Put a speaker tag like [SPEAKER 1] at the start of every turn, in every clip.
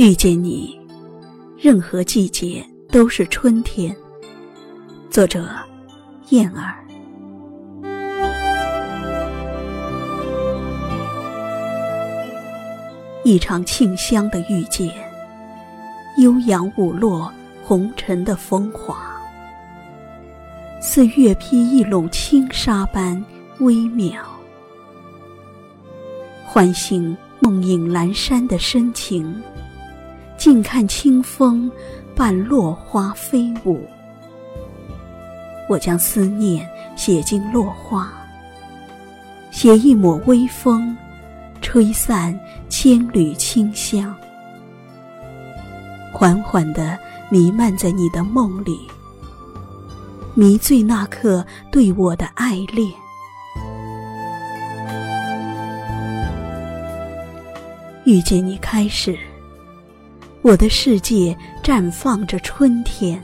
[SPEAKER 1] 遇见你，任何季节都是春天。作者：燕儿。一场沁香的遇见，悠扬舞落红尘的风华，似月披一笼轻纱般微渺，唤醒梦影阑珊的深情。静看清风伴落花飞舞，我将思念写进落花，写一抹微风，吹散千缕清香，缓缓地弥漫在你的梦里，迷醉那刻对我的爱恋。遇见你开始。我的世界绽放着春天，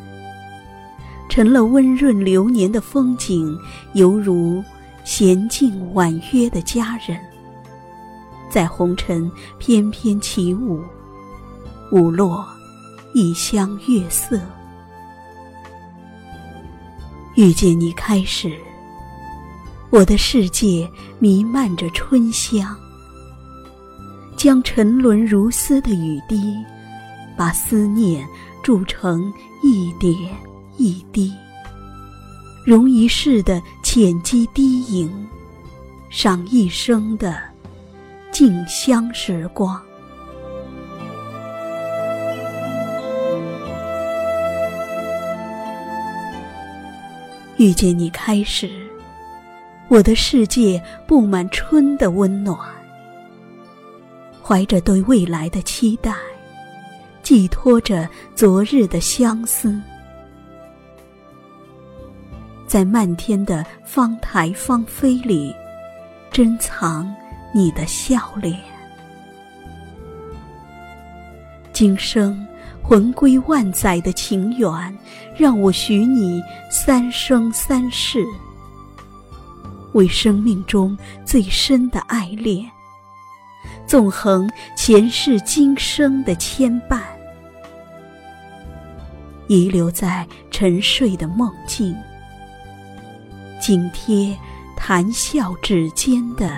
[SPEAKER 1] 成了温润流年的风景，犹如娴静婉约的佳人，在红尘翩翩起舞，舞落一乡月色。遇见你开始，我的世界弥漫着春香，将沉沦如丝的雨滴。把思念铸成一点一滴，融一世的浅积低吟，赏一生的静香时光。遇见你开始，我的世界布满春的温暖，怀着对未来的期待。寄托着昨日的相思，在漫天的芳台芳菲里，珍藏你的笑脸。今生魂归万载的情缘，让我许你三生三世，为生命中最深的爱恋，纵横前世今生的牵绊。遗留在沉睡的梦境，紧贴谈笑指尖的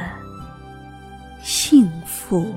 [SPEAKER 1] 幸福。